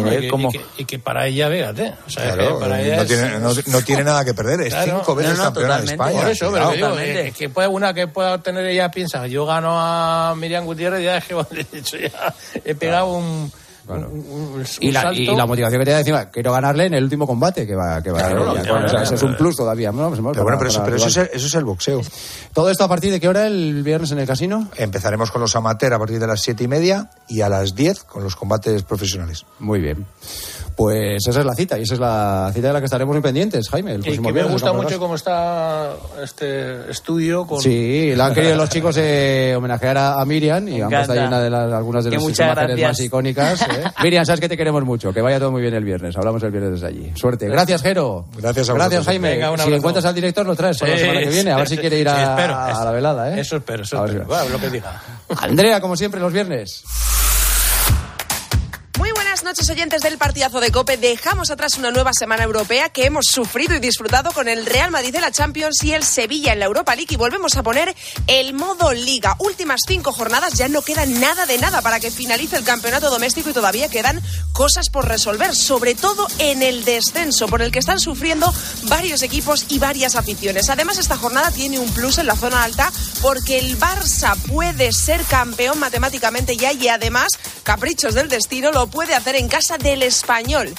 Viene y, como... y, que, y que para ella, fíjate. O sea, Claro, que para ella no, es- tiene, no, no tiene nada que perder. Es Claro. cinco veces No, no, campeona de. España. Por eso, pero que digo, Totalmente. eh, que puede una que pueda obtener ella piensa, yo gano a Miriam Gutiérrez ya es que de hecho ya he pegado un, un- un- Y un la, salto. y la motivación que te da encima, quiero ganarle en el último combate que va, que va Claro, a claro, o sea, es un plus todavía. ¿no? Pues, Pero para- bueno, pero, eso, pero eso, es el, eso es el boxeo. ¿Todo esto a partir de qué hora el viernes en el casino? Empezaremos con los amateurs a partir de las siete y media y a las 10 con los combates profesionales. Muy bien. Pues esa es la cita y esa es la cita de la que estaremos muy pendientes, Jaime. El y próximo que me gusta mucho cómo está este estudio con Sí, la han querido los chicos eh, homenajear a, a Miriam y ahí encanta. una de las, algunas de las imágenes más icónicas. ¿eh? Miriam, sabes que te queremos mucho. Que vaya todo muy bien el viernes. Hablamos el viernes desde allí. Suerte. Gracias, Jero. Gracias a Gracias. Jaime. Venga, si encuentras al director, lo traes para la Sí, semana que viene. A ver si quiere ir a, sí, espero. a la velada. ¿eh? Eso espero, eso A espero. Bueno, lo que diga. Andrea, como siempre, los viernes. Noches oyentes del partidazo de Cope. Dejamos atrás una nueva semana europea que hemos sufrido y disfrutado con el Real Madrid de la Champions y el Sevilla en la Europa League y volvemos a poner el modo liga. Últimas cinco jornadas, ya no queda nada de nada para que finalice el campeonato doméstico y todavía quedan cosas por resolver, sobre todo en el descenso por el que están sufriendo varios equipos y varias aficiones. Además, esta jornada tiene un plus en la zona alta porque el Barça puede ser campeón matemáticamente ya y además, caprichos del destino, lo puede hacer en casa del español.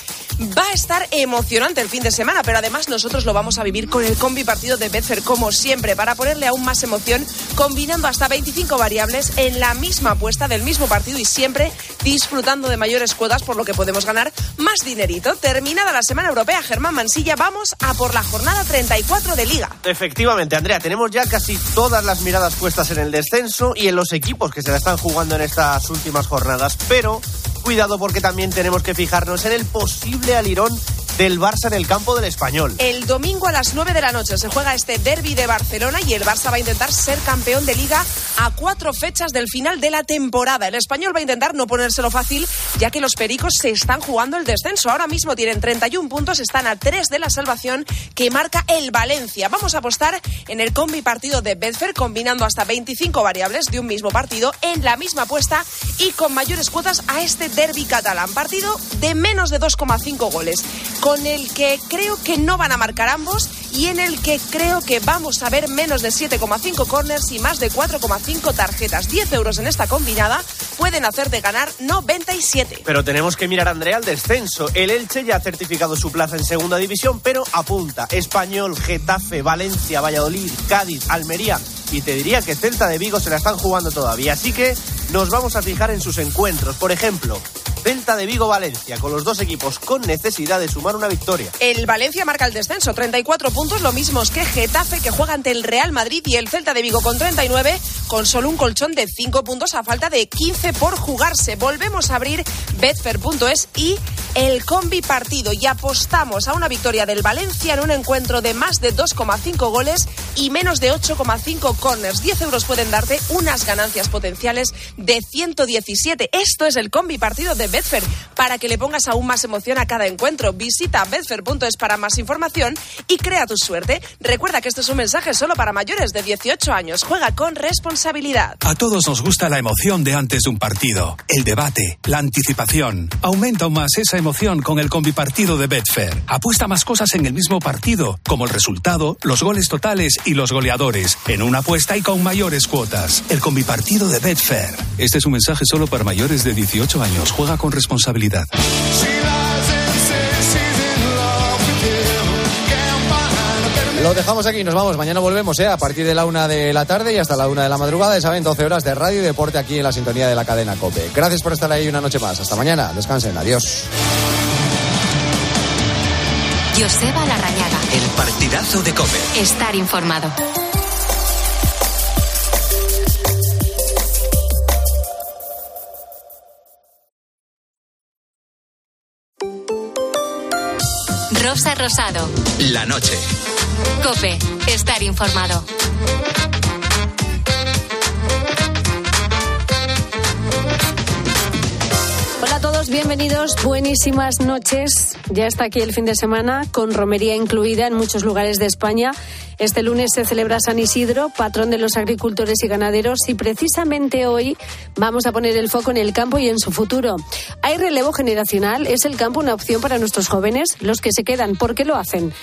Va a estar emocionante el fin de semana, pero además nosotros lo vamos a vivir con el combi partido de Betfair como siempre, para ponerle aún más emoción, combinando hasta 25 variables en la misma apuesta del mismo partido y siempre disfrutando de mayores cuotas, por lo que podemos ganar más dinerito. Terminada la semana europea, Germán Mansilla, vamos a por la jornada 34 de Liga. Efectivamente, Andrea, tenemos ya casi todas las miradas puestas en el descenso y en los equipos que se la están jugando en estas últimas jornadas, pero cuidado porque también tenemos que fijarnos en el posible alirón del Barça en el campo del español. El domingo a las 9 de la noche se juega este derby de Barcelona y el Barça va a intentar ser campeón de liga a cuatro fechas del final de la temporada. El español va a intentar no ponérselo fácil, ya que los pericos se están jugando el descenso. Ahora mismo tienen 31 puntos, están a 3 de la salvación que marca el Valencia. Vamos a apostar en el combi partido de Betfair, combinando hasta 25 variables de un mismo partido en la misma apuesta y con mayores cuotas a este derby catalán. Partido de menos de 2,5 goles, con el que creo que no van a marcar ambos y en el que creo que vamos a ver menos de 7,5 corners y más de 4,5 tarjetas. 10 euros en esta combinada pueden hacer de ganar 97. Pero tenemos que mirar, Andrea, al descenso. El Elche ya ha certificado su plaza en segunda división, pero apunta Español, Getafe, Valencia, Valladolid, Cádiz, Almería y te diría que Celta de Vigo se la están jugando todavía. Así que nos vamos a fijar en sus encuentros. Por ejemplo, Celta de Vigo-Valencia, con los dos equipos con necesidad de sumar una victoria. El Valencia marca el descenso, 34 puntos, lo mismos que Getafe, que juega ante el Real Madrid, y el Celta de Vigo con 39, con solo un colchón de 5 puntos a falta de 15 por jugarse. Volvemos a abrir betfair.es y el combi partido y apostamos a una victoria del Valencia en un encuentro de más de 2,5 goles y menos de 8,5 corners. 10 euros pueden darte unas ganancias potenciales de 117. Esto es el combi partido de Betfair. Para que le pongas aún más emoción a cada encuentro, visita betfair.es para más información y crea tu suerte. Recuerda que este es un mensaje solo para mayores de 18 años. Juega con responsabilidad. A todos nos gusta la emoción de antes de un partido, el debate, la anticipación. Aumenta aún más esa emoción con el combipartido de Betfair. Apuesta más cosas en el mismo partido, como el resultado, los goles totales y los goleadores, en una apuesta y con mayores cuotas. El combipartido de Betfair. Este es un mensaje solo para mayores de 18 años. Juega con responsabilidad. Lo dejamos aquí, nos vamos. Mañana volvemos, ¿eh? A partir de la una de la tarde y hasta la una de la madrugada. Ya saben, 12 horas de radio y deporte aquí en la sintonía de la cadena Cope. Gracias por estar ahí una noche más. Hasta mañana. Descansen. Adiós. Joseba Larrañaga. El partidazo de Cope. Estar informado. Rosa Rosado. La noche. Cope. Estar informado. Hola a todos, bienvenidos, buenísimas noches. Ya está aquí el fin de semana con romería incluida en muchos lugares de España. Este lunes se celebra San Isidro, patrón de los agricultores y ganaderos, y precisamente hoy vamos a poner el foco en el campo y en su futuro. ¿Hay relevo generacional? ¿Es el campo una opción para nuestros jóvenes? Los que se quedan, ¿por qué lo hacen?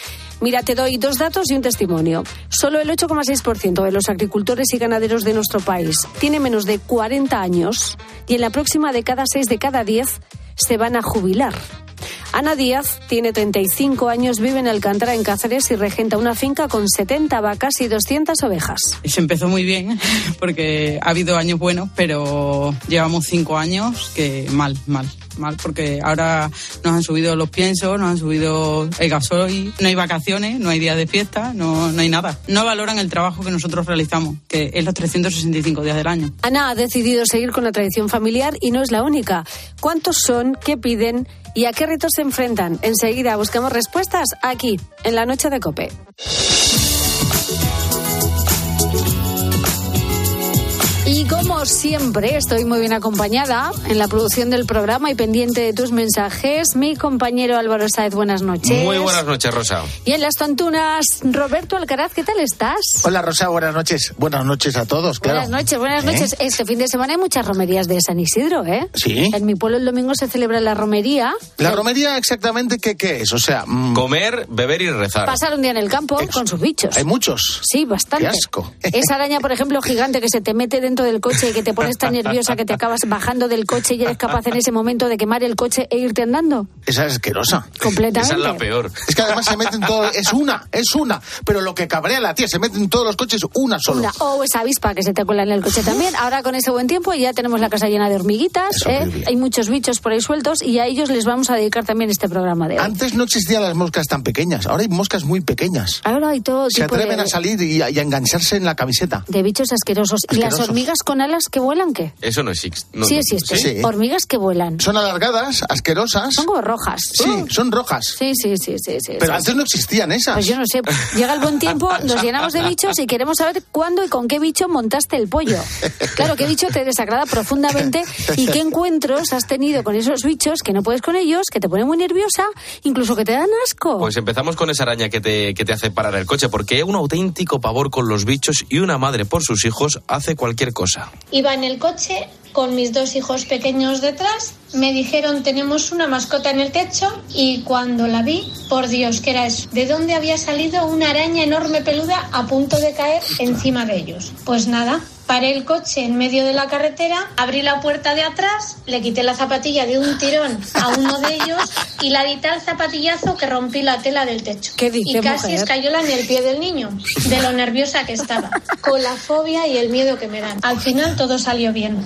Mira, te doy dos datos y un testimonio. Solo el 8,6% de los agricultores y ganaderos de nuestro país tiene menos de 40 años y en la próxima década, 6 de cada 10 se van a jubilar. Ana Díaz tiene 35 años, vive en Alcántara, en Cáceres, y regenta una finca con 70 vacas y 200 ovejas. Se empezó muy bien porque ha habido años buenos, pero llevamos cinco años que mal, mal mal porque ahora nos han subido los piensos, nos han subido el gasoil, no hay vacaciones, no hay días de fiesta, no, no hay nada. No valoran el trabajo que nosotros realizamos, que es los 365 días del año. Ana ha decidido seguir con la tradición familiar y no es la única. ¿Cuántos son? ¿Qué piden? ¿Y a qué retos se enfrentan? Enseguida buscamos respuestas aquí, en la noche de Cope. Como siempre, estoy muy bien acompañada en la producción del programa y pendiente de tus mensajes. Mi compañero Álvaro Saez, buenas noches. Muy buenas noches, Rosa. Y en las tontunas, Roberto Alcaraz, ¿qué tal estás? Hola, Rosa, buenas noches. Buenas noches a todos, claro. Buenas noches, buenas ¿Eh? noches. Este fin de semana hay muchas romerías de San Isidro, ¿eh? Sí. En mi pueblo el domingo se celebra la romería. ¿La romería exactamente qué, qué es? O sea, mm, Comer, beber y rezar. Pasar un día en el campo con sus bichos. hay muchos. Sí, bastante. Qué asco. Esa araña, por ejemplo, gigante que se te mete dentro del coche y que te pones tan nerviosa que te acabas bajando del coche y eres capaz en ese momento de quemar el coche e irte andando. Esa es asquerosa. Completamente. Esa es la peor. Es que además se meten todos, es una, es una. Pero lo que cabrea a la tía, se meten todos los coches una solo. Una- o esa avispa que se te cuela en el coche también. Ahora con ese buen tiempo ya tenemos la casa llena de hormiguitas. ¿eh? Hay muchos bichos por ahí sueltos y a ellos les vamos a dedicar también este programa de hoy. Antes no existían las moscas tan pequeñas, ahora hay moscas muy pequeñas. Ahora hay todo Se tipo atreven de, a salir y a, y a engancharse en la camiseta. de bichos asquerosos. ¿Y las Asquerosos. hormigas con alas que vuelan qué? Eso no existe. No, sí sí. Hormigas que vuelan. Son alargadas, asquerosas. Son como rojas. Sí, son rojas. Sí, sí, sí, sí. sí, Pero sí, antes no existían esas. Pues yo no sé, llega el buen tiempo, nos llenamos de bichos y queremos saber cuándo y con qué bicho montaste el pollo. Claro, qué bicho te desagrada profundamente y qué encuentros has tenido con esos bichos que no puedes con ellos, que te ponen muy nerviosa, incluso que te dan asco. Pues empezamos con esa araña que te, que te hace parar el coche, porque hay un auténtico pavor con los bichos y una madre por sus hijos hace cualquier cosa. Iba en el coche con mis dos hijos pequeños detrás. Me dijeron tenemos una mascota en el techo y cuando la vi, por Dios, ¿qué era eso? ¿De dónde había salido una araña enorme peluda a punto de caer encima de ellos? Pues nada. Paré el coche en medio de la carretera, abrí la puerta de atrás, le quité la zapatilla de un tirón a uno de ellos y la di tal zapatillazo que rompí la tela del techo. ¿Qué dice, y casi mujer? escayola en el pie del niño, de lo nerviosa que estaba, con la fobia y el miedo que me dan. Al final todo salió bien.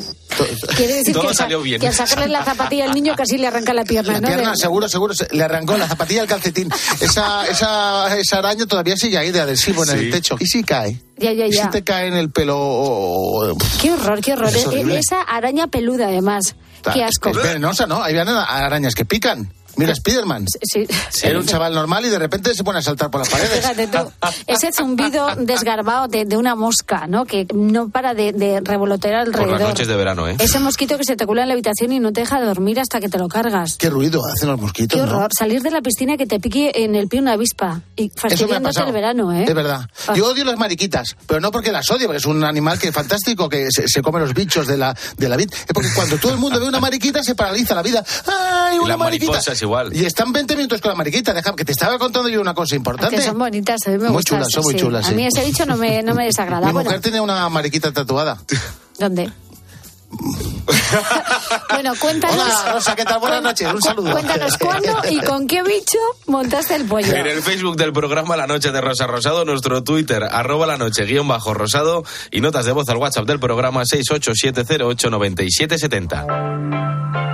Quiere decir Todo que, al sa- salió bien. que al sacarle la zapatilla al niño casi le arranca la pierna, La ¿no? pierna, De- seguro, seguro, se- le arrancó la zapatilla al calcetín. Esa, esa, esa araña todavía sigue ahí de adhesivo en Sí. el techo. ¿Y si cae? Ya, ya, ¿Y ya. si te cae en el pelo? Qué horror, qué horror. Es horrible. Esa araña peluda, además. Qué asco. Es venenosa, ¿no? Hay arañas que pican. Mira, Spiderman. Sí. Era un chaval normal y de repente se pone a saltar por las paredes. Fíjate tú, ese zumbido desgarbado de, de una mosca, ¿no? Que no para de, de revolotear Por alrededor. las noches de verano, ¿eh? Ese mosquito que se te cuela en la habitación y no te deja dormir hasta que te lo cargas. Qué ruido hacen los mosquitos, Qué ¿no? horror. Salir de la piscina y que te pique en el pie una avispa. Y Eso me ha fastidiándote el verano, ¿eh? Es verdad. Ah. Yo odio las mariquitas, pero no porque las odie, porque es un animal que es fantástico, que se, se come los bichos de la, de la vid. Es porque cuando todo el mundo ve una mariquita se paraliza la vida. ¡Ay, una mariquita! Igual. Y están 20 minutos con la mariquita. Deja que te estaba contando yo una cosa importante. Que son bonitas, a mí me Muy chulas, son muy sí. chulas, A mí ese bicho no me, no me desagrada. Mi Bueno, mujer tiene una mariquita tatuada. ¿dónde? bueno, cuéntanos. Hola, Rosa, ¿qué tal? Buenas noches, un saludo. Cuéntanos cuándo y con qué bicho montaste el pollo. En el Facebook del programa La Noche de Rosa Rosado, nuestro Twitter, arroba la noche guion bajo rosado y notas de voz al WhatsApp del programa 687089770.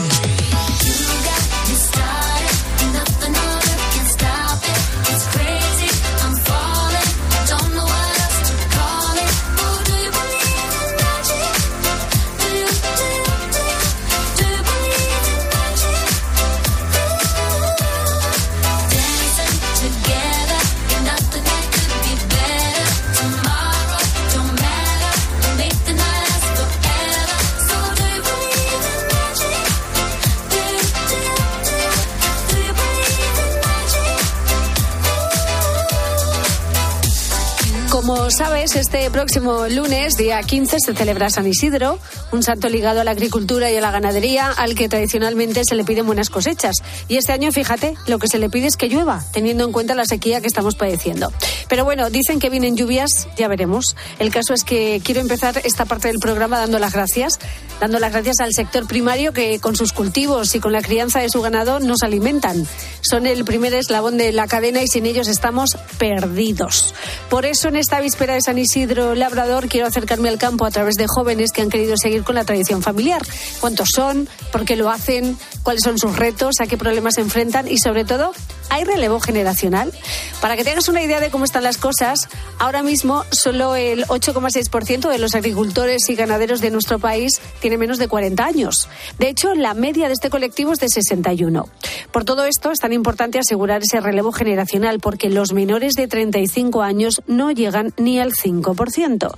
Sabes, este próximo lunes, día 15, se celebra San Isidro, un santo ligado a la agricultura y a la ganadería, al que tradicionalmente se le piden buenas cosechas. Y este año, fíjate, lo que se le pide es que llueva, teniendo en cuenta la sequía que estamos padeciendo. Pero bueno, dicen que vienen lluvias, ya veremos. El caso es que quiero empezar esta parte del programa dando las gracias, dando las gracias al sector primario que con sus cultivos y con la crianza de su ganado nos alimentan. Son el primer eslabón de la cadena y sin ellos estamos perdidos. Por eso en esta víspera de San Isidro Labrador quiero acercarme al campo a través de jóvenes que han querido seguir con la tradición familiar. ¿Cuántos son? ¿Por qué lo hacen? ¿Cuáles son sus retos? ¿A qué problemas se enfrentan? Y sobre todo, ¿hay relevo generacional? Para que tengas una idea de cómo están las cosas, ahora mismo solo el 8,6% de los agricultores y ganaderos de nuestro país tiene menos de 40 años. De hecho, la media de este colectivo es de 61. Por todo esto, es tan importante asegurar ese relevo generacional porque los menores de 35 años no llegan ni al 5%.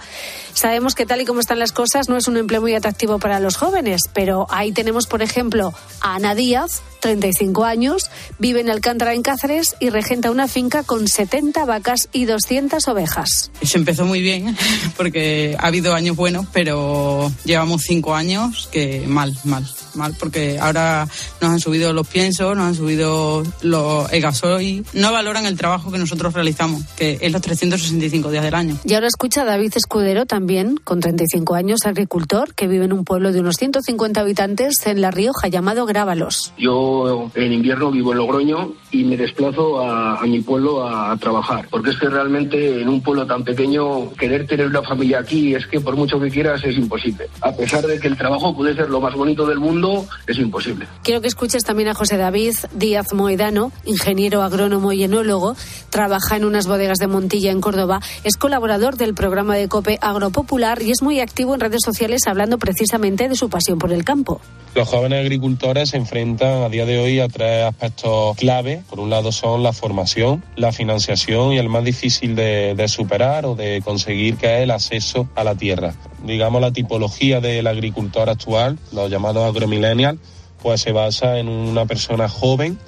Sabemos que tal y como están las cosas no es un empleo muy atractivo para los jóvenes, pero ahí tenemos, por ejemplo, a Ana Díaz, 35 años, vive en Alcántara, en Cáceres, y regenta una finca con 70 vacas y 200 ovejas. Se empezó muy bien porque ha habido años buenos, pero llevamos cinco años que mal, mal, mal, porque ahora nos han subido los piensos, nos han subido los, el gasoil, no valoran el trabajo que nosotros realizamos, que es los 365 días del año. Y ahora escucha a David Escudero también, con 35 años, agricultor, que vive en un pueblo de unos 150 habitantes en La Rioja llamado Grábalos. Yo en invierno vivo en Logroño y me desplazo a, mi pueblo a, a trabajar, porque es que realmente en un pueblo tan pequeño querer tener una familia aquí es que por mucho que quieras es imposible. A pesar de que el trabajo puede ser lo más bonito del mundo, es imposible. Quiero que escuches también a José David Díaz Moedano, ingeniero agrónomo y enólogo, trabaja en unas bodegas de Montilla en Córdoba, es colaborador del programa de COPE Agropopular y es muy activo en redes sociales hablando precisamente de su pasión por el campo. Los jóvenes agricultores se enfrentan a día de hoy a tres aspectos clave. Por un lado son la formación, la financiación y el más difícil de, superar o de conseguir que es el acceso a la tierra. Digamos la tipología del agricultor actual, los llamados agromillennials, pues se basa en una persona joven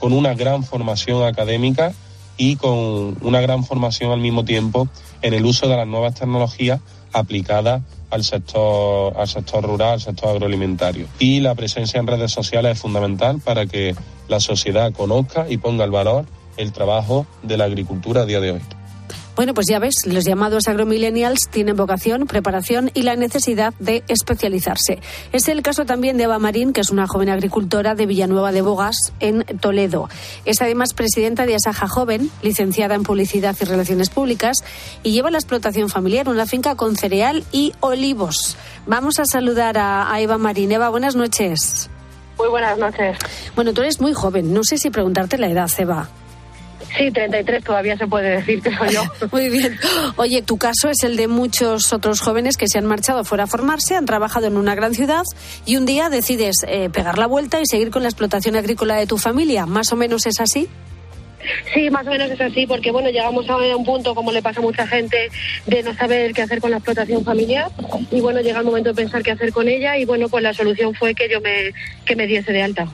con una gran formación académica y con una gran formación al mismo tiempo en el uso de las nuevas tecnologías aplicadas al sector, al sector rural, al sector agroalimentario. Y la presencia en redes sociales es fundamental para que la sociedad conozca y ponga el valor el trabajo de la agricultura a día de hoy. Bueno, pues ya ves, los llamados agromillennials tienen vocación, preparación y la necesidad de especializarse. Es el caso también de Eva Marín, que es una joven agricultora de Villanueva de Bogas, en Toledo. Es además presidenta de Asaja Joven, licenciada en Publicidad y Relaciones Públicas, y lleva la explotación familiar, una finca con cereal y olivos. Vamos a saludar a, a Eva Marín. Eva, buenas noches. Muy buenas noches. Bueno, tú eres muy joven. No sé si preguntarte la edad, Eva. Sí, 33 todavía se puede decir, creo yo. Muy bien. Oye, tu caso es el de muchos otros jóvenes que se han marchado fuera a formarse, han trabajado en una gran ciudad y un día decides eh, pegar la vuelta y seguir con la explotación agrícola de tu familia. ¿Más o menos es así? Sí, más o menos es así, porque bueno, llegamos a un punto, como le pasa a mucha gente, de no saber qué hacer con la explotación familiar y bueno, llega el momento de pensar qué hacer con ella y bueno, pues la solución fue que yo me, que me diese de alta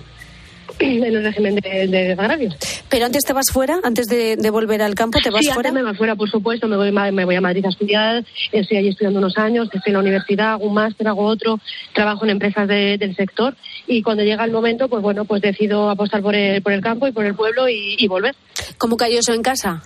en el régimen de, de agravios. Pero antes te vas fuera, antes de, de volver al campo, te vas sí, fuera. antes me voy fuera, por supuesto, me voy, me voy a Madrid a estudiar, estoy allí estudiando unos años, estoy en la universidad, hago un máster, hago otro, trabajo en empresas de- del sector y cuando llega el momento, pues bueno, pues decido apostar por el, por el campo y por el pueblo y, y volver. ¿Cómo cayó eso en casa?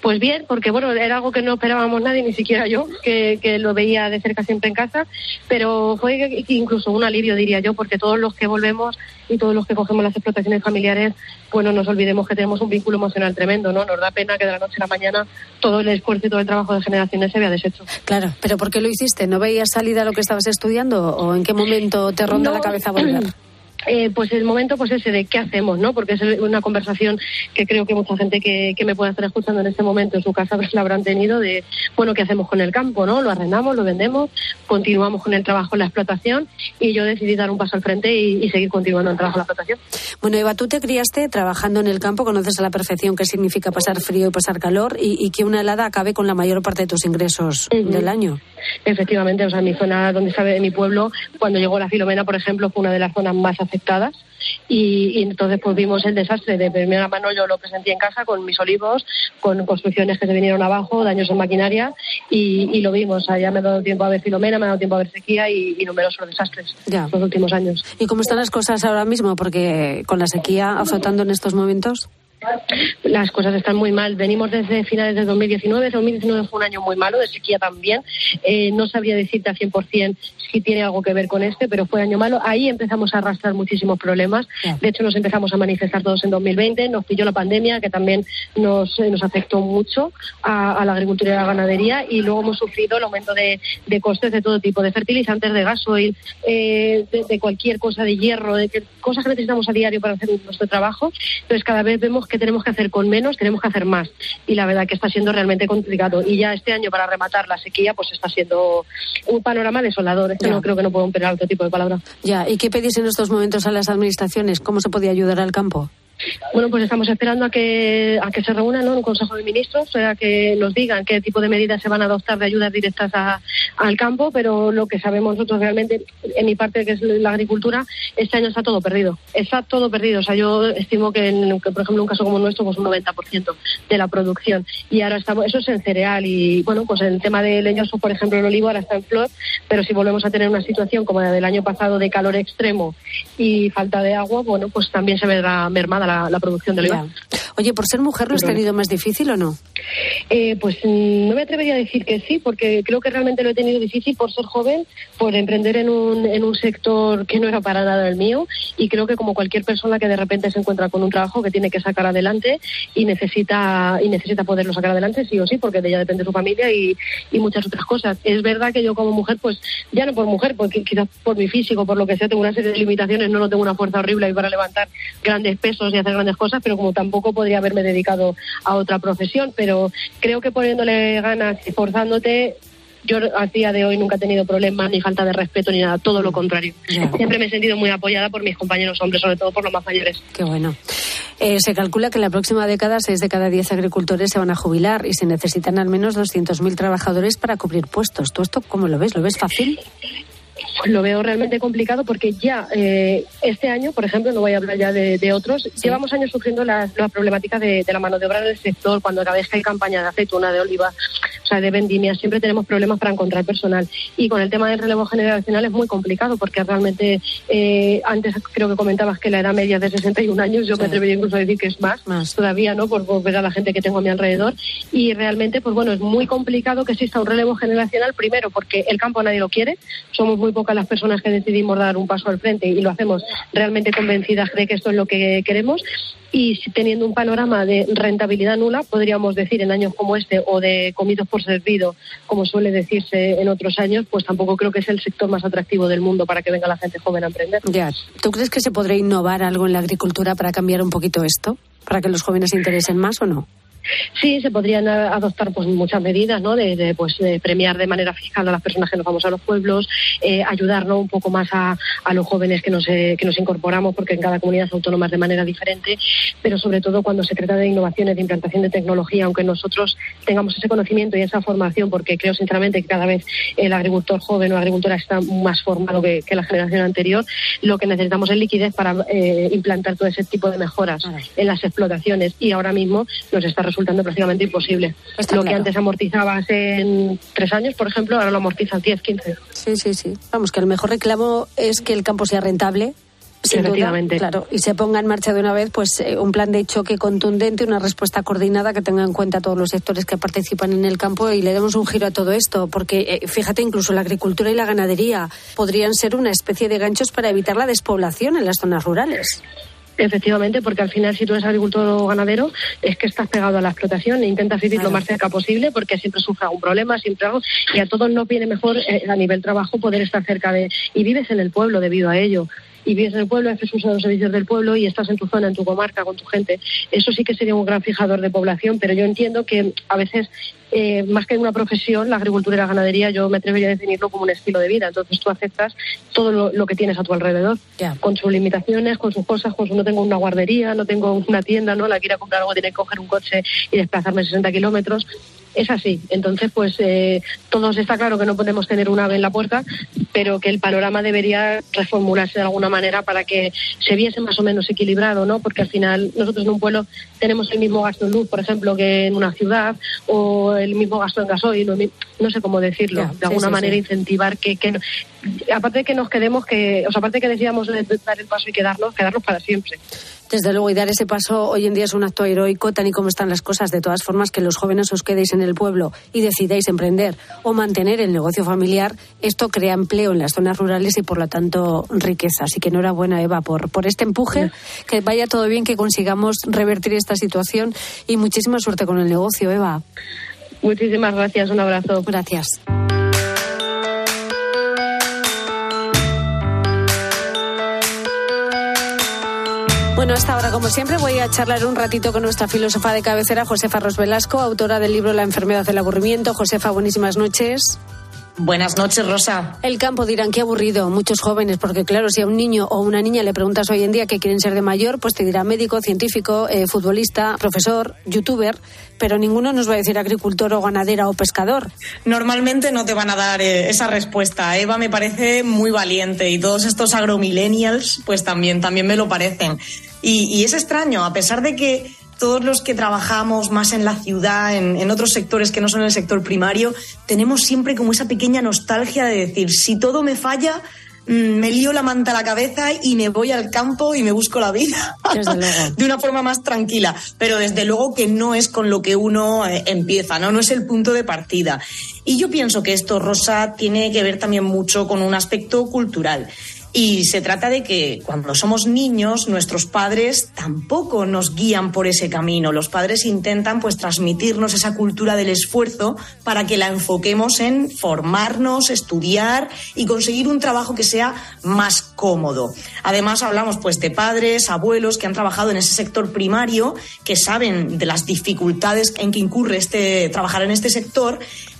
Pues bien, porque bueno, era algo que no esperábamos nadie, ni siquiera yo, que, que lo veía de cerca siempre en casa, pero fue incluso un alivio, diría yo, porque todos los que volvemos y todos los que cogemos las explotaciones familiares, bueno, nos olvidemos que tenemos un vínculo emocional tremendo, ¿no? Nos da pena que de la noche a la mañana todo el esfuerzo y todo el trabajo de generaciones se vea deshecho. Claro, pero ¿por qué lo hiciste? ¿No veías salida a lo que estabas estudiando o en qué momento te ronda No. la cabeza volver? Eh, pues el momento pues ese de qué hacemos, ¿no? Porque es una conversación que creo que mucha gente que, que me pueda estar escuchando en este momento en su casa pues la habrán tenido de, bueno, ¿qué hacemos con el campo, no? Lo arrendamos, lo vendemos, continuamos con el trabajo en la explotación y yo decidí dar un paso al frente y, y seguir continuando el trabajo en la explotación. Bueno, Eva, tú te criaste trabajando en el campo, conoces a la perfección qué significa pasar frío y pasar calor y, y que una helada acabe con la mayor parte de tus ingresos del año. Efectivamente, o sea, mi zona donde sabe de mi pueblo, cuando llegó la Filomena, por ejemplo, fue una de las zonas más afectadas y, y entonces pues vimos el desastre de primera mano yo lo presenté en casa con mis olivos con construcciones que se vinieron abajo daños en maquinaria y, y lo vimos o sea, ya me ha dado tiempo a ver Filomena me ha dado tiempo a ver sequía y, y numerosos desastres Ya. los últimos años ¿Y cómo están las cosas ahora mismo? Porque con la sequía azotando en estos momentos. Las cosas están muy mal. Venimos desde finales de 2019. 2019 fue un año muy malo, de sequía también. Eh, no sabría decirte al 100% si tiene algo que ver con este, pero fue año malo. Ahí empezamos a arrastrar muchísimos problemas. De hecho, nos empezamos a manifestar todos en 2020. Nos pilló la pandemia, que también nos, eh, nos afectó mucho a, a la agricultura y a la ganadería. Y luego hemos sufrido el aumento de, de costes de todo tipo, de fertilizantes, de gasoil, eh, de, de cualquier cosa, de hierro, de que- cosas que necesitamos a diario para hacer nuestro trabajo. Entonces, cada vez vemos que tenemos que hacer con menos, tenemos que hacer más. Y la verdad que está siendo realmente complicado. Y ya este año, para rematar la sequía, pues está siendo un panorama desolador. Esto no creo que no puedo emplear otro tipo de palabra. Ya, ¿y qué pedís en estos momentos a las administraciones? ¿Cómo se podía ayudar al campo? Bueno, pues estamos esperando a que, a que se reúnan ¿no? un Consejo de Ministros, a que nos digan qué tipo de medidas se van a adoptar de ayudas directas al campo, pero lo que sabemos nosotros realmente, en mi parte que es la agricultura, este año está todo perdido. Está todo perdido. O sea, yo estimo que, en, por ejemplo, un caso como nuestro, pues un 90% de la producción. Y ahora estamos, eso es en cereal y, bueno, pues el tema de leñoso, por ejemplo, el olivo ahora está en flor, pero si volvemos a tener una situación como la del año pasado de calor extremo y falta de agua, bueno, pues también se verá mermada la, la producción de oliva. Oye, por ser mujer, ¿lo has tenido más difícil o no? Eh, pues mm, no me atrevería a decir que sí, porque creo que realmente lo he tenido difícil por ser joven, por emprender en un, en un sector que no era para nada el mío y creo que como cualquier persona que de repente se encuentra con un trabajo que tiene que sacar adelante y necesita y necesita poderlo sacar adelante sí o sí, porque de ella depende su familia y, y muchas otras cosas. Es verdad que yo como mujer, pues ya no por mujer, porque quizás por mi físico, por lo que sea, tengo una serie de limitaciones, no, no tengo una fuerza horrible ahí para levantar grandes pesos hacer grandes cosas, pero como tampoco podría haberme dedicado a otra profesión, pero creo que poniéndole ganas y forzándote, yo a día de hoy nunca he tenido problemas ni falta de respeto ni nada, todo lo contrario. Siempre me he sentido muy apoyada por mis compañeros hombres, sobre todo por los más mayores. Qué bueno. Eh, se calcula que en la próxima década, seis de cada diez agricultores se van a jubilar y se necesitan al menos 200.000 trabajadores para cubrir puestos. ¿Tú esto cómo lo ves? ¿Lo ves fácil? Pues lo veo realmente complicado porque ya eh, este año, por ejemplo, no voy a hablar ya de, de otros, llevamos años sufriendo la, la problemática de, de la mano de obra en el sector, cuando cada vez que hay campaña de aceituna, de oliva, o sea, de vendimia, siempre tenemos problemas para encontrar personal. Y con el tema del relevo generacional es muy complicado porque realmente, eh, antes creo que comentabas que la edad media es de 61 años, yo me atrevería incluso a decir que es más, todavía, ¿no? Por, por ver a la gente que tengo a mi alrededor. Y realmente, pues bueno, es muy complicado que exista un relevo generacional, primero porque el campo nadie lo quiere, somos muy pocas las personas que decidimos dar un paso al frente y lo hacemos realmente convencidas de que esto es lo que queremos. Y teniendo un panorama de rentabilidad nula, podríamos decir en años como este o de comidos por servido, como suele decirse en otros años, pues tampoco creo que es el sector más atractivo del mundo para que venga la gente joven a emprender. Ya. ¿Tú crees que se podrá innovar algo en la agricultura para cambiar un poquito esto? ¿Para que los jóvenes se interesen más o no? Sí, se podrían adoptar pues muchas medidas, ¿no? De, de, pues de premiar de manera fiscal a las personas que nos vamos a los pueblos, eh, ayudarnos un poco más a, a los jóvenes que nos eh, que nos incorporamos, porque en cada comunidad autónoma es de manera diferente, pero sobre todo cuando se trata de innovaciones, de implantación de tecnología, aunque nosotros tengamos ese conocimiento y esa formación, porque creo sinceramente que cada vez el agricultor joven o agricultora está más formado que, que la generación anterior, lo que necesitamos es liquidez para eh, implantar todo ese tipo de mejoras en las explotaciones y ahora mismo nos está resultando prácticamente imposible. Está lo que antes amortizabas en tres años, por ejemplo, ahora lo amortizas 10, 15. Sí, sí, sí. Vamos, que el mejor reclamo es que el campo sea rentable. Sin duda, claro, y se ponga en marcha de una vez pues eh, un plan de choque contundente, una respuesta coordinada que tenga en cuenta todos los sectores que participan en el campo y le demos un giro a todo esto, porque eh, fíjate, incluso la agricultura y la ganadería podrían ser una especie de ganchos para evitar la despoblación en las zonas rurales. Efectivamente, porque al final si tú eres agricultor o ganadero es que estás pegado a la explotación e intentas vivir lo más cerca posible porque siempre sufre algún problema, siempre algo, y a todos nos viene mejor eh, a nivel trabajo poder estar cerca de... Y vives en el pueblo debido a ello. Y vives en el pueblo, haces uso de los servicios del pueblo y estás en tu zona, en tu comarca, con tu gente. Eso sí que sería un gran fijador de población, pero yo entiendo que a veces, eh, más que una profesión, la agricultura y la ganadería, yo me atrevería a definirlo como un estilo de vida. Entonces tú aceptas todo lo, lo que tienes a tu alrededor, con sus limitaciones, con sus cosas, con su no tengo una guardería, no tengo una tienda, no la quiero comprar algo, tiene que coger un coche y desplazarme 60 kilómetros. Es así. Entonces, pues eh, todos está claro que no podemos tener una ave en la puerta, pero que el panorama debería reformularse de alguna manera para que se viese más o menos equilibrado, ¿no? Porque al final nosotros en un pueblo tenemos el mismo gasto en luz, por ejemplo, que en una ciudad, o el mismo gasto en gasoil, no sé cómo decirlo, de alguna sí, manera sí. incentivar que, que no- aparte de que nos quedemos que, o sea, aparte de que decíamos de dar el paso y quedarnos, quedarnos para siempre. Desde luego, y dar ese paso hoy en día es un acto heroico, tal y como están las cosas. De todas formas, que los jóvenes os quedéis en el pueblo y decidáis emprender o mantener el negocio familiar, esto crea empleo en las zonas rurales y, por lo tanto, riqueza. Así que enhorabuena, Eva, por, por este empuje. Que vaya todo bien, que consigamos revertir esta situación y muchísima suerte con el negocio, Eva. Muchísimas gracias, un abrazo. Gracias. Bueno, hasta ahora, como siempre, voy a charlar un ratito con nuestra filósofa de cabecera, Josefa Ros Velasco, autora del libro La enfermedad del aburrimiento. Josefa, buenísimas noches. Buenas noches, Rosa. El campo dirán qué aburrido, muchos jóvenes, porque claro, si a un niño o una niña le preguntas hoy en día qué quieren ser de mayor, pues te dirá médico, científico, eh, futbolista, profesor, youtuber, pero ninguno nos va a decir agricultor o ganadera o pescador. Normalmente no te van a dar eh, esa respuesta. Eva me parece muy valiente y todos estos agromillennials pues también, también me lo parecen. Y, y es extraño, a pesar de que todos los que trabajamos más en la ciudad, en, en otros sectores que no son el sector primario, tenemos siempre como esa pequeña nostalgia de decir, si todo me falla, mm, me lío la manta a la cabeza y me voy al campo y me busco la vida de una forma más tranquila. Pero desde luego que no es con lo que uno eh, empieza, ¿no? No es el punto de partida. Y yo pienso que esto, Rosa, tiene que ver también mucho con un aspecto cultural. Y se trata de que cuando somos niños, nuestros padres tampoco nos guían por ese camino. Los padres intentan pues transmitirnos esa cultura del esfuerzo para que la enfoquemos en formarnos, estudiar y conseguir un trabajo que sea más cómodo. Además hablamos pues de padres, abuelos que han trabajado en ese sector primario, que saben de las dificultades en que incurre este trabajar en este sector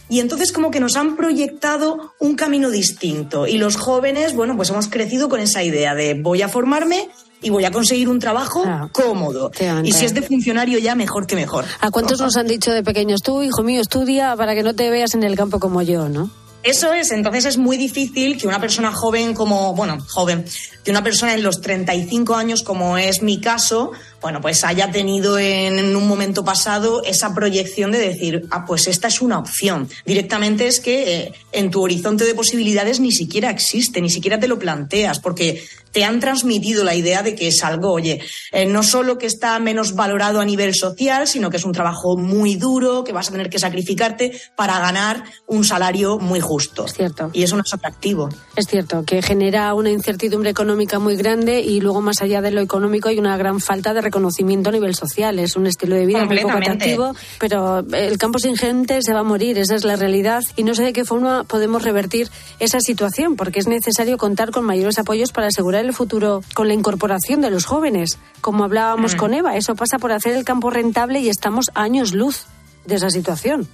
y entonces como que nos han proyectado un camino distinto. Y los jóvenes, bueno, pues hemos crecido con esa idea de voy a formarme y voy a conseguir un trabajo cómodo. Y si es de funcionario ya, mejor que mejor. ¿A cuántos nos han dicho de pequeños, tú, hijo mío, estudia para que no te veas en el campo como yo, ¿no? Eso es, entonces es muy difícil que una persona joven como, bueno, joven, que una persona en los 35 años como es mi caso, bueno, pues haya tenido en, en un momento pasado esa proyección de decir, ah, pues esta es una opción. Directamente es que eh, en tu horizonte de posibilidades ni siquiera existe, ni siquiera te lo planteas, porque te han transmitido la idea de que es algo, oye, eh, no solo que está menos valorado a nivel social, sino que es un trabajo muy duro, que vas a tener que sacrificarte para ganar un salario muy justo. Es cierto. Y eso no es atractivo. Es cierto, que genera una incertidumbre económica muy grande y luego más allá de lo económico hay una gran falta de reconocimiento a nivel social. Es un estilo de vida muy poco atractivo, pero el campo sin gente se va a morir, esa es la realidad y no sé de qué forma podemos revertir esa situación porque es necesario contar con mayores apoyos para asegurar el futuro con la incorporación de los jóvenes. Como hablábamos Mm. con Eva, eso pasa por hacer el campo rentable y estamos a años luz de esa situación.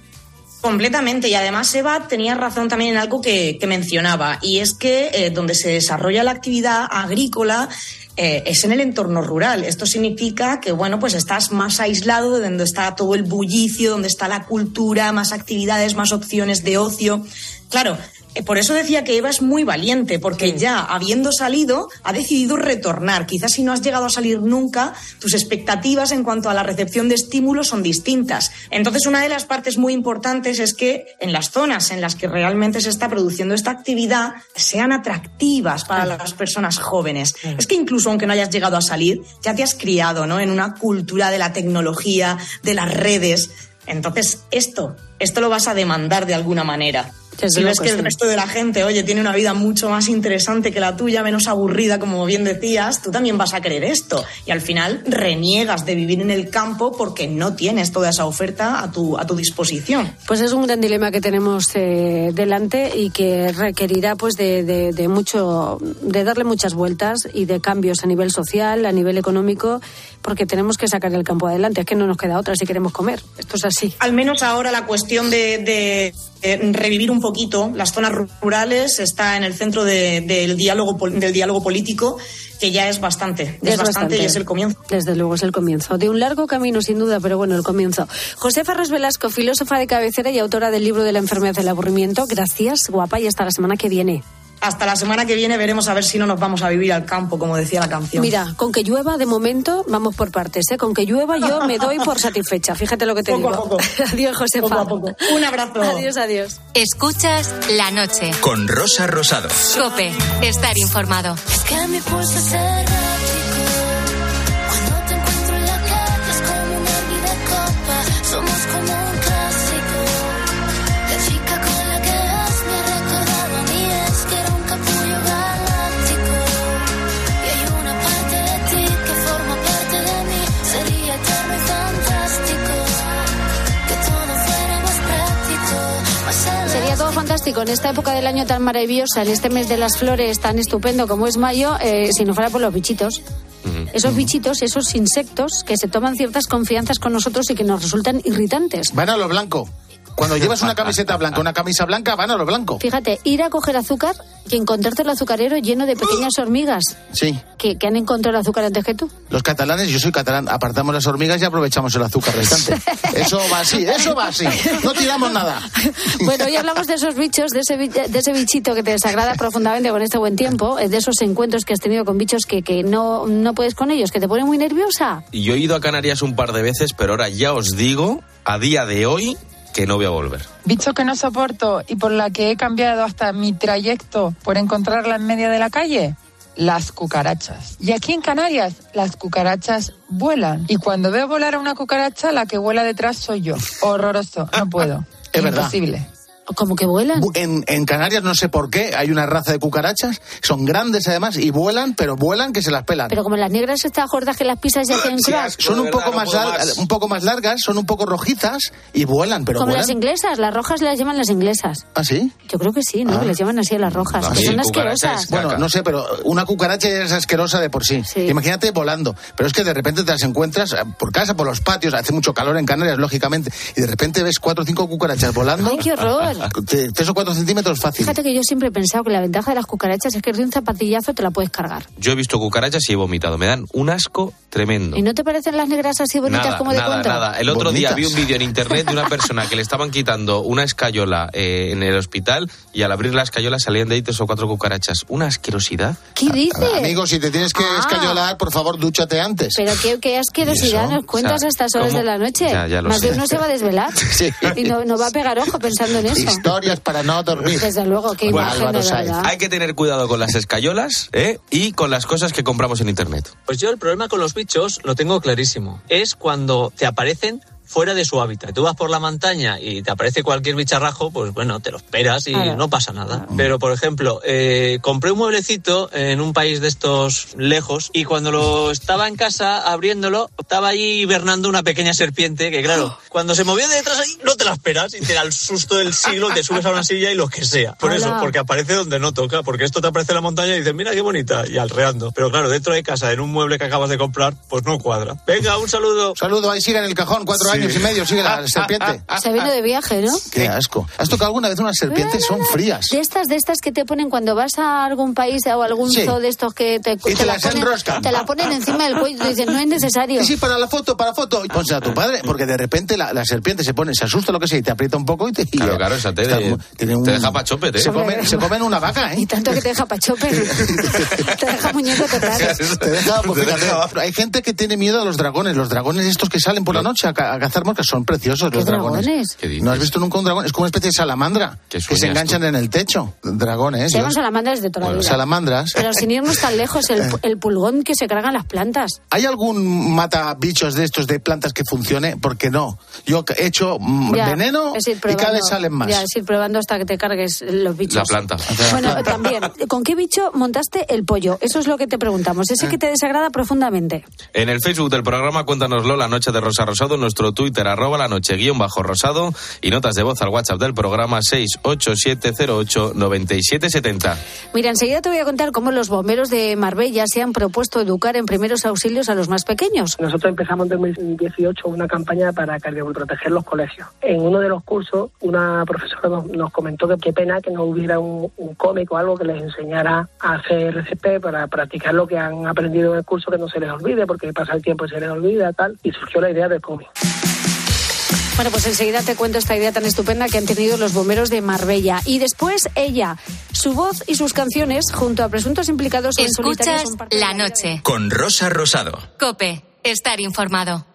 Completamente. Y además, Eva tenía razón también en algo que, que mencionaba, y es que eh, donde se desarrolla la actividad agrícola eh, es en el entorno rural. Esto significa que, bueno, pues estás más aislado de donde está todo el bullicio, donde está la cultura, más actividades, más opciones de ocio. Claro. Eh, Por eso decía que Eva es muy valiente, porque ya habiendo salido, ha decidido retornar. Quizás si no has llegado a salir nunca, tus expectativas en cuanto a la recepción de estímulos son distintas. Entonces, una de las partes muy importantes es que en las zonas en las que realmente se está produciendo esta actividad sean atractivas para las personas jóvenes. Es que incluso aunque no hayas llegado a salir, ya te has criado ¿no? en una cultura de la tecnología, de las redes. Entonces, esto, esto lo vas a demandar de alguna manera. Si ves que sí. el resto de la gente, oye, tiene una vida mucho más interesante que la tuya, menos aburrida, como bien decías, tú también vas a querer esto. Y al final reniegas de vivir en el campo porque no tienes toda esa oferta a tu, a tu disposición. Pues es un gran dilema que tenemos eh, delante y que requerirá pues de, de- de mucho, de darle muchas vueltas y de cambios a nivel social, a nivel económico, porque tenemos que sacar el campo adelante. Es que no nos queda otra si queremos comer. Esto es así. Al menos ahora la cuestión de, de, eh, revivir un poquito las zonas rurales está en el centro de- del, diálogo, del diálogo político. que ya es bastante. Es, Es bastante, bastante. y es el comienzo. Desde luego es el comienzo. De un largo camino, sin duda, pero bueno, el comienzo. Josefa Ros Velasco, filósofa de cabecera y autora del libro de la enfermedad del aburrimiento. Gracias, guapa, y hasta la semana que viene. Hasta la semana que viene veremos a ver si no nos vamos a vivir al campo, como decía la canción. Mira, con que llueva, de momento, vamos por partes, ¿eh? Con que llueva yo me doy por satisfecha. Fíjate lo que te Poco digo. a poco. adiós, Josefa. Poco a poco. Un abrazo. Adiós, adiós. Escuchas la noche. Con Rosa Rosado. Cope, estar informado. Es que mi pulso fantástico en esta época del año tan maravillosa, en este mes de las flores tan estupendo como es mayo, eh, si no fuera por los bichitos. Esos bichitos, esos insectos que se toman ciertas confianzas con nosotros y que nos resultan irritantes. Van a lo blanco. Cuando llevas una camiseta blanca, una camisa blanca, van a lo blanco. Fíjate, ir a coger azúcar y encontrarte el azucarero lleno de pequeñas hormigas Sí. que, que han encontrado el azúcar antes que tú. Los catalanes, yo soy catalán, apartamos las hormigas y aprovechamos el azúcar restante. Eso va así, eso va así. No tiramos nada. Bueno, hoy hablamos de esos bichos, de ese, de ese bichito que te desagrada profundamente con este buen tiempo, eh, de esos encuentros que has tenido con bichos que, que no, no puedes con ellos, que te ponen muy nerviosa. Y yo he ido a Canarias un par de veces, pero ahora ya os digo, a día de hoy, que no voy a volver. Bicho que no soporto y por la que he cambiado hasta mi trayecto por encontrarla en medio de la calle, las cucarachas. Y aquí en Canarias, las cucarachas vuelan. Y cuando veo volar a una cucaracha, la que vuela detrás soy yo. Horroroso, no puedo. Es verdad. Como que vuelan. En, en Canarias no sé por qué, hay una raza de cucarachas, son grandes además y vuelan, pero vuelan que se las pelan. Pero como las negras estas gordas que las pisas y hacen crash. Son un poco, más lar- un poco más largas, son un poco rojizas y vuelan, pero como vuelan. las inglesas, las rojas las llaman las inglesas. ¿Ah, sí? Yo creo que sí, ¿no? Ah. Que les llaman así a las rojas. que son asquerosas. Bueno, no sé, pero una cucaracha ya es asquerosa de por sí. Imagínate volando. Pero es que de repente te las encuentras eh, por casa, por los patios, hace mucho calor en Canarias, lógicamente, y de repente ves cuatro o cinco cucarachas volando. ¡Ay, qué horror! Te- Tres o cuatro centímetros fácil. Fíjate que yo siempre he pensado que la ventaja de las cucarachas es que de un zapatillazo te la puedes cargar. Yo he visto cucarachas y he vomitado. Me dan un asco tremendo. ¿Y no te parecen las negras así bonitas Nada, como de nada, contra? nada. El otro día vi un vídeo en internet de una persona que le estaban quitando una escayola eh, en el hospital y al abrir la escayola salían de ahí tres o cuatro cucarachas. Una asquerosidad. ¿Qué dices? Amigo, si te tienes que Ah. escayolar, por favor, dúchate antes. Pero qué, qué asquerosidad nos cuentas O sea, a estas horas ¿cómo? de la noche. Ya, ya lo Más de sé. uno se va a desvelar. Sí. Y no, no va a pegar ojo pensando en eso. Historias para no dormir. Desde luego, qué Bueno, imagen, de verdad. hay que tener cuidado con las escayolas ¿eh? y con las cosas que compramos en internet. Pues yo el problema con los bichos lo tengo clarísimo. Es cuando te aparecen fuera de su hábitat. Tú vas por la montaña y te aparece cualquier bicharrajo, pues bueno, te lo esperas y Claro. no pasa nada. Pero, por ejemplo, eh, compré un mueblecito en un país de estos lejos y cuando lo estaba en casa abriéndolo, estaba ahí hibernando una pequeña serpiente que, claro, cuando se movió de detrás ahí, no te la esperas y te da el susto del siglo, te subes a una silla y lo que sea. Por eso, porque aparece donde no toca, porque esto te aparece en la montaña y dices, mira qué bonita, y alreando. Pero claro, dentro de casa, en un mueble que acabas de comprar, pues no cuadra. Venga, un saludo. Saludo, ahí sigue en el cajón, cuatro Sí. años y medio, sigue la serpiente. Se de viaje, ¿no? Qué asco. ¿Has tocado alguna vez unas serpientes? Son frías. De estas, de estas que te ponen cuando vas a algún país o algún Sí. zoo de estos que te, te la las ponen, enroscan. te la ponen encima del cuello y dices, no es necesario. Sí, sí, para la foto, para la foto. Ponse a tu padre, porque de repente la, la serpiente se pone, se asusta lo que sea y te aprieta un poco y te. Claro, claro, esa te, Está mu- tiene un- te deja pachopete. ¿eh? Se comen, se comen una vaca, ¿eh? Y tanto que te deja pachope. te deja muñeco total. Te deja, pues, fíjate, hay gente que tiene miedo a los dragones. Los dragones estos que salen por la noche a, a cazar moscas son preciosos los dragones. dragones? ¿No has visto nunca un dragón? Es como una especie de salamandra que se enganchan en el techo. Dragones. Se llaman salamandras de toda la vida. salamandras. Pero sin irnos tan lejos, el, el pulgón que se cargan las plantas. ¿Hay algún matabichos de estos de plantas que funcione? Porque no. Yo he hecho mm, Ya, veneno y cada vez salen más. Ya, es ir probando hasta que te cargues los bichos. La planta. Bueno, también, ¿con qué bicho montaste el pollo? Eso es lo que te preguntamos. Ese que te desagrada profundamente. En el Facebook del programa Cuéntanoslo, la noche de Rosa Rosado, nuestro Twitter arroba la noche guion bajo rosado y notas de voz al WhatsApp del programa 687089770. Mira, enseguida te voy a contar cómo los bomberos de Marbella se han propuesto educar en primeros auxilios a los más pequeños. Nosotros empezamos en 2018 una campaña para cardioproteger los colegios. En uno de los cursos, una profesora nos, nos comentó que qué pena que no hubiera un, un cómic o algo que les enseñara a hacer RCP para practicar lo que han aprendido en el curso, que no se les olvide, porque pasa el tiempo y se les olvida, tal. Y surgió la idea del cómic. Bueno, pues enseguida te cuento esta idea tan estupenda que han tenido los bomberos de Marbella. Y después ella, su voz y sus canciones, junto a presuntos implicados en solitario, Escuchas son parte de la noche. Con Rosa Rosado. Cope, estar informado.